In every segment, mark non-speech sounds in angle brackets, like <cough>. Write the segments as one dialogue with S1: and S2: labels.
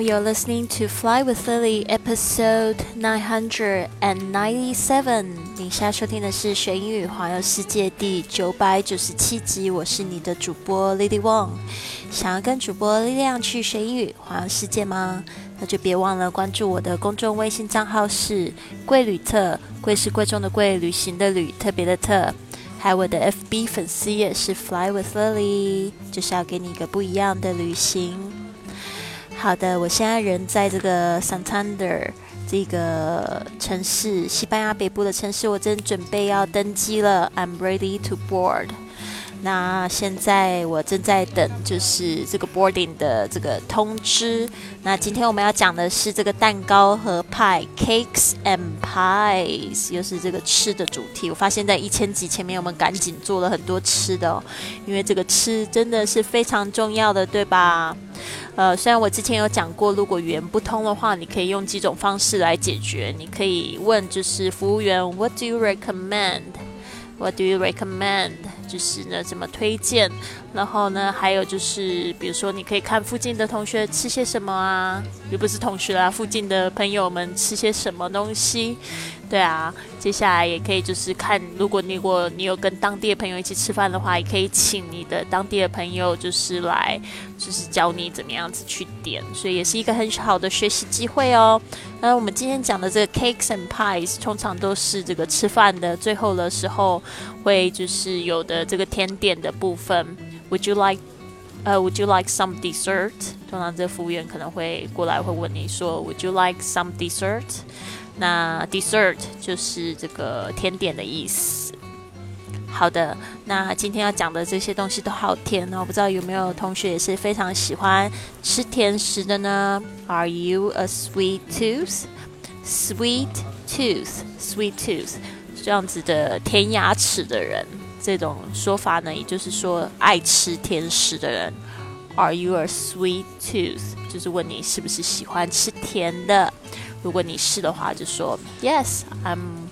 S1: You're listening to Fly with Lily, episode nine hundred and ninety-seven。你现在收听的是学英语环游世界第九百九十七集。我是你的主播 Lily Wong。想要跟主播力量去学英语环游世界吗？那就别忘了关注我的公众微信账号是贵旅特，贵是贵重的贵，旅行的旅，特别的特。还有我的 FB 粉丝也是 Fly with Lily，就是要给你一个不一样的旅行。好的，我现在人在这个 Santander 这个城市，西班牙北部的城市，我正准备要登机了。I'm ready to board。那现在我正在等，就是这个 boarding 的这个通知。那今天我们要讲的是这个蛋糕和派，cakes and pies，又是这个吃的主题。我发现，在一千集前面，我们赶紧做了很多吃的哦，因为这个吃真的是非常重要的，对吧？呃，虽然我之前有讲过，如果语言不通的话，你可以用几种方式来解决。你可以问，就是服务员，What do you recommend？What do you recommend？就是呢，怎么推荐？然后呢，还有就是，比如说，你可以看附近的同学吃些什么啊，又不是同学啦，附近的朋友们吃些什么东西。对啊，接下来也可以就是看，如果你如果你有跟当地的朋友一起吃饭的话，也可以请你的当地的朋友就是来，就是教你怎么样子去点，所以也是一个很好的学习机会哦。那我们今天讲的这个 cakes and pies，通常都是这个吃饭的最后的时候会就是有的这个甜点的部分。Would you like 呃，Would you like some dessert？通常这服务员可能会过来会问你说，Would you like some dessert？那 dessert 就是这个甜点的意思。好的，那今天要讲的这些东西都好甜哦，不知道有没有同学也是非常喜欢吃甜食的呢？Are you a sweet tooth？Sweet tooth，sweet tooth，这样子的甜牙齿的人，这种说法呢，也就是说爱吃甜食的人。Are you a sweet tooth？就是问你是不是喜欢吃甜的。如果你是的话，就说 Yes, I'm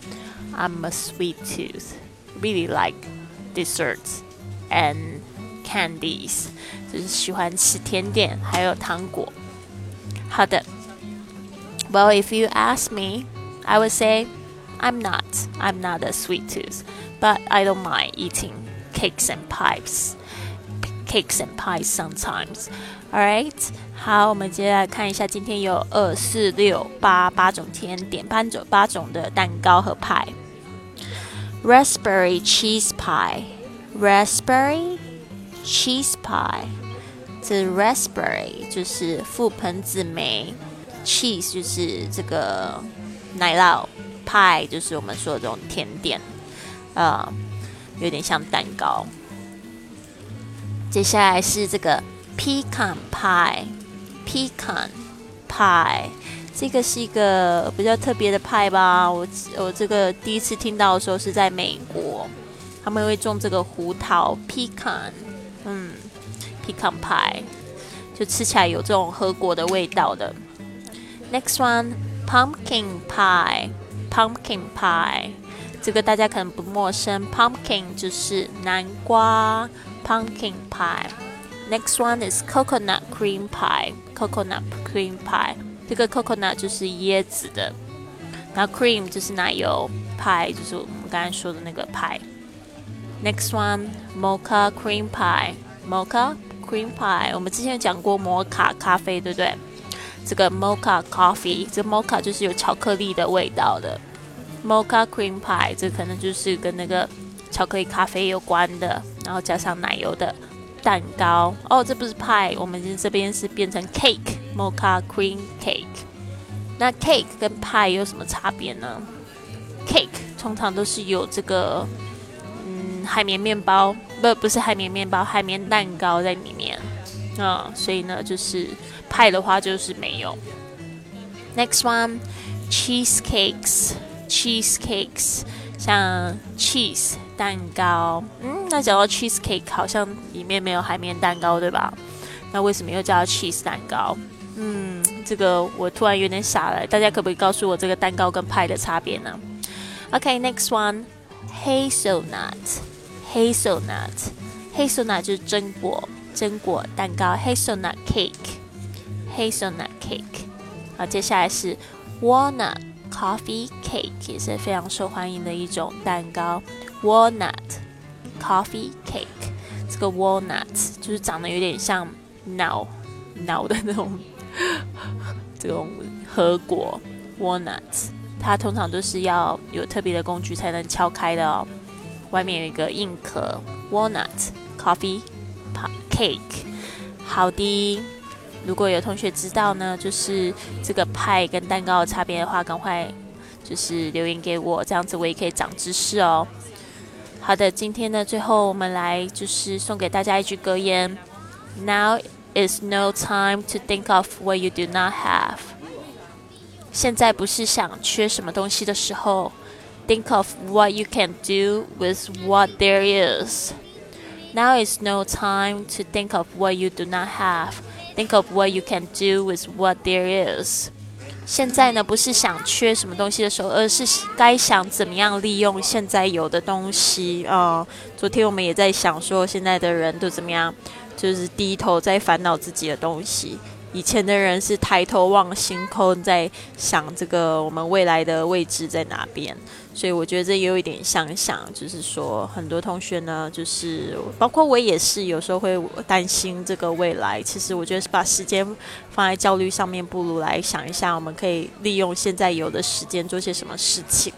S1: I'm a sweet tooth. Really like desserts and candies. 就是喜欢吃甜点还有糖果。好的。Well, if you ask me, I would say I'm not. I'm not a sweet tooth, but I don't mind eating cakes and pies. Cakes and pies sometimes. Alright， 好，我们接下来看一下，今天有二四六八八种甜点，八种八种的蛋糕和派。Raspberry cheese pie，raspberry cheese pie，这 raspberry 就是覆盆子莓，cheese 就是这个奶酪，pie 就是我们说的这种甜点，啊，有点像蛋糕。接下来是这个。Pecan pie pecan pie，这个是一个比较特别的派吧？我我这个第一次听到的时候是在美国，他们会种这个胡桃 pecan，嗯，pecan pie，就吃起来有这种核果的味道的。Next one，pumpkin pie，pumpkin pie，这个大家可能不陌生，pumpkin 就是南瓜，pumpkin pie。Next one is coconut cream pie. Coconut cream pie. 这个 coconut 就是椰子的，然后 cream 就是奶油，pie 就是我们刚才说的那个 pie。Next one mocha cream pie. Mocha cream pie. 我们之前讲过摩卡咖啡，对不对？这个 mocha coffee，这 mocha 就是有巧克力的味道的。Mocha cream pie 这可能就是跟那个巧克力咖啡有关的，然后加上奶油的。蛋糕哦，这不是派，我们这边是变成 cake，mocha cream cake。那 cake 跟派有什么差别呢？cake 通常都是有这个嗯海绵面包，不不是海绵面包，海绵蛋糕在里面啊，所以呢就是派的话就是没有。Next one cheesecakes，cheesecakes 像 cheese。蛋糕，嗯，那讲到 cheese cake，好像里面没有海绵蛋糕，对吧？那为什么又叫 cheese 蛋糕？嗯，这个我突然有点傻了，大家可不可以告诉我这个蛋糕跟派的差别呢？OK，next one，hazelnut，hazelnut，hazelnut 就是榛果，榛果蛋糕，hazelnut cake。hazelnut cake。好，接下来是 walnut coffee cake，也是非常受欢迎的一种蛋糕。walnut coffee cake，这个 walnut 就是长得有点像脑脑的那种 <laughs> 这种核果 Walnut 它通常都是要有特别的工具才能敲开的哦。外面有一个硬壳，walnut coffee cake。好的，如果有同学知道呢，就是这个派跟蛋糕的差别的话，赶快就是留言给我，这样子我也可以长知识哦。好的，今天呢，最后我们来就是送给大家一句格言：Now is no time to think of what you do not have。现在不是想缺什么东西的时候。Think of what you can do with what there is. Now is no time to think of what you do not have. Think of what you can do with what there is. 现在呢，不是想缺什么东西的时候，而是该想怎么样利用现在有的东西啊。昨天我们也在想说，现在的人都怎么样，就是低头在烦恼自己的东西。以前的人是抬头望星空，在想这个我们未来的位置在哪边。所以我觉得这也有一点相像，就是说很多同学呢，就是包括我也是，有时候会担心这个未来。其实我觉得是把时间放在焦虑上面，不如来想一下，我们可以利用现在有的时间做些什么事情，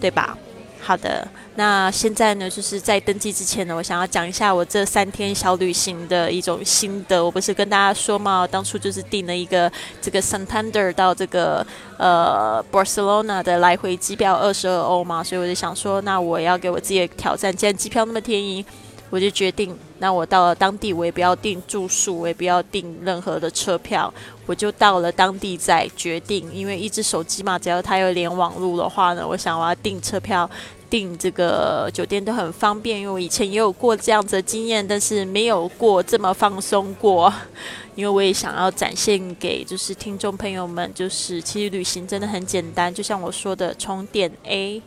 S1: 对吧？好的，那现在呢，就是在登记之前呢，我想要讲一下我这三天小旅行的一种心得。我不是跟大家说嘛，当初就是订了一个这个 Santander 到这个呃 Barcelona 的来回机票二十二欧嘛，所以我就想说，那我要给我自己的挑战，既然机票那么便宜。我就决定，那我到了当地，我也不要订住宿，我也不要订任何的车票，我就到了当地再决定。因为一只手机嘛，只要它有连网络的话呢，我想我要订车票、订这个酒店都很方便。因为我以前也有过这样子的经验，但是没有过这么放松过。因为我也想要展现给就是听众朋友们，就是其实旅行真的很简单，就像我说的，从点 A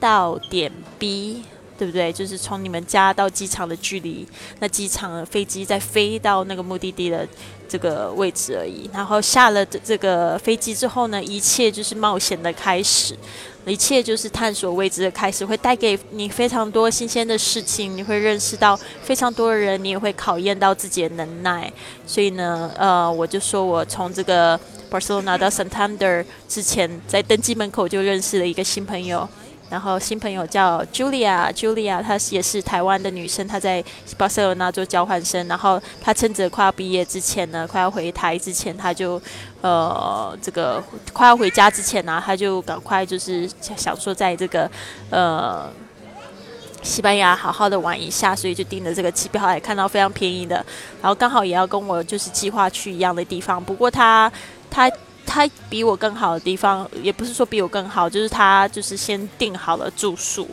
S1: 到点 B。对不对？就是从你们家到机场的距离，那机场飞机再飞到那个目的地的这个位置而已。然后下了这个飞机之后呢，一切就是冒险的开始，一切就是探索未知的开始，会带给你非常多新鲜的事情，你会认识到非常多的人，你也会考验到自己的能耐。所以呢，呃，我就说我从这个 Barcelona 到 Santander 之前，在登机门口就认识了一个新朋友。然后新朋友叫 Julia，Julia 她也是台湾的女生，她在巴塞罗那做交换生。然后她趁着快要毕业之前呢，快要回台之前，她就呃这个快要回家之前呢，她就赶快就是想说在这个呃西班牙好好的玩一下，所以就订了这个机票，还看到非常便宜的。然后刚好也要跟我就是计划去一样的地方，不过她她。他比我更好的地方，也不是说比我更好，就是他就是先订好了住宿，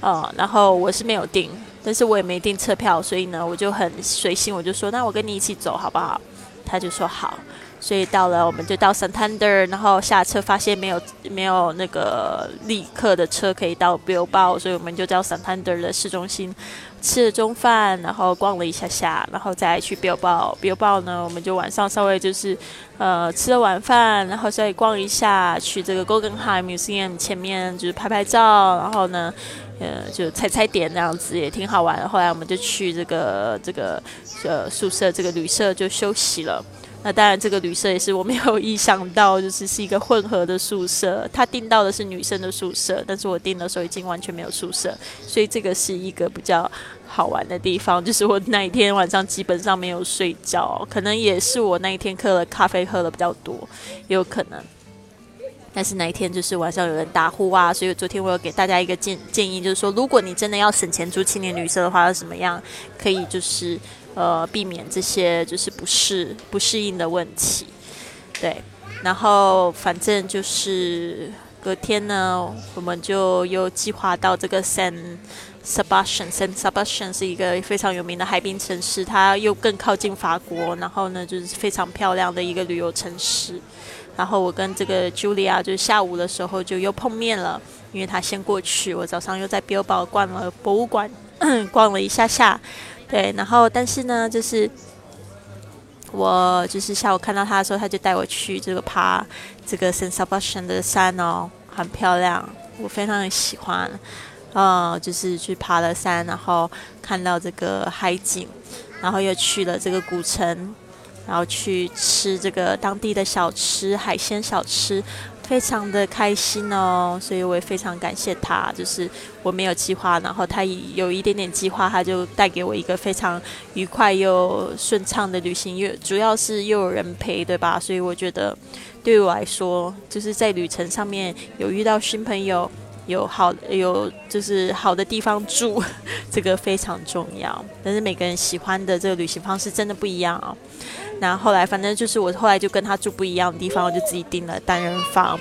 S1: 呃，然后我是没有订，但是我也没订车票，所以呢，我就很随性，我就说那我跟你一起走好不好？他就说好，所以到了我们就到 Santander，然后下车发现没有没有那个立刻的车可以到 Bilbao，所以我们就到 Santander 的市中心。吃了中饭，然后逛了一下下，然后再去 Bilbao。Bilbao 呢，我们就晚上稍微就是，呃，吃了晚饭，然后再逛一下，去这个 Guggenheim Museum 前面就是拍拍照，然后呢，呃，就踩踩点那样子也挺好玩。后来我们就去这个这个呃宿舍，这个旅社就休息了。那当然，这个旅社也是我没有意想到，就是是一个混合的宿舍。他订到的是女生的宿舍，但是我订的时候已经完全没有宿舍，所以这个是一个比较好玩的地方。就是我那一天晚上基本上没有睡觉，可能也是我那一天喝了咖啡喝的比较多，也有可能。但是那一天就是晚上有人打呼啊，所以昨天我有给大家一个建建议，就是说，如果你真的要省钱住青年旅社的话，要怎么样可以就是。呃，避免这些就是不适不适应的问题，对。然后反正就是隔天呢，我们就又计划到这个 San Sebastian。San Sebastian 是一个非常有名的海滨城市，它又更靠近法国，然后呢就是非常漂亮的一个旅游城市。然后我跟这个 Julia 就下午的时候就又碰面了，因为他先过去，我早上又在 Bilbao 逛了博物馆，逛了一下下。对，然后但是呢，就是我就是下午看到他的时候，他就带我去这个爬这个 San Sebastian 的山哦，很漂亮，我非常喜欢。呃，就是去爬了山，然后看到这个海景，然后又去了这个古城，然后去吃这个当地的小吃，海鲜小吃。非常的开心哦，所以我也非常感谢他。就是我没有计划，然后他有一点点计划，他就带给我一个非常愉快又顺畅的旅行。又主要是又有人陪，对吧？所以我觉得对我来说，就是在旅程上面有遇到新朋友，有好有就是好的地方住，这个非常重要。但是每个人喜欢的这个旅行方式真的不一样哦。那后来，反正就是我后来就跟他住不一样的地方，我就自己订了单人房，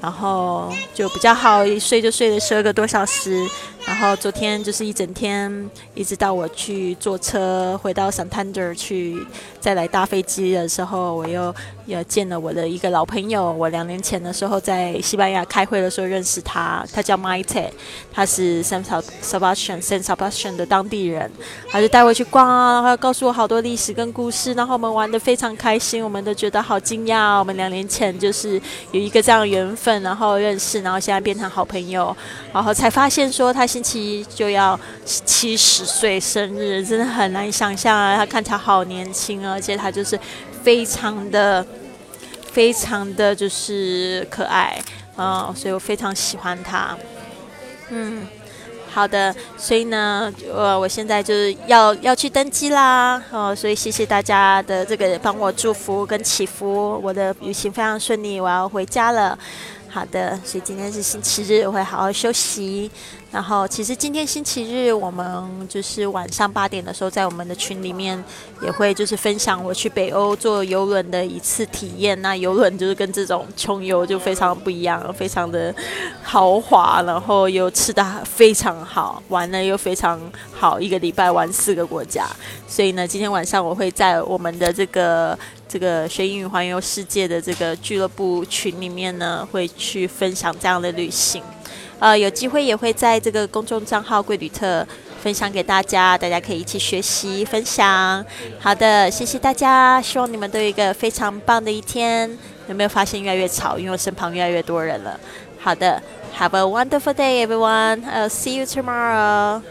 S1: 然后就比较好，一睡就睡了十二个多小时。然后昨天就是一整天，一直到我去坐车回到 Santander 去，再来搭飞机的时候，我又又见了我的一个老朋友。我两年前的时候在西班牙开会的时候认识他，他叫 Maite，他是 San Sebastian San Sebastian 的当地人，他就带我去逛啊，然后告诉我好多历史跟故事，然后我们玩的非常开心，我们都觉得好惊讶，我们两年前就是有一个这样的缘分，然后认识，然后现在变成好朋友，然后才发现说他。星期一就要七十岁生日，真的很难想象啊！他看起来好年轻，而且他就是非常的、非常的就是可爱，嗯，所以我非常喜欢他。嗯，好的，所以呢，呃，我现在就是要要去登机啦，哦，所以谢谢大家的这个帮我祝福跟祈福，我的旅行非常顺利，我要回家了。好的，所以今天是星期日，我会好好休息。然后，其实今天星期日，我们就是晚上八点的时候，在我们的群里面也会就是分享我去北欧坐游轮的一次体验。那游轮就是跟这种穷游就非常不一样，非常的豪华，然后又吃的非常好，玩的又非常好，一个礼拜玩四个国家。所以呢，今天晚上我会在我们的这个。这个学英语环游世界的这个俱乐部群里面呢，会去分享这样的旅行，呃，有机会也会在这个公众账号“贵旅特”分享给大家，大家可以一起学习分享。好的，谢谢大家，希望你们都有一个非常棒的一天。有没有发现越来越吵？因为我身旁越来越多人了。好的，Have a wonderful day, everyone. I'll see you tomorrow.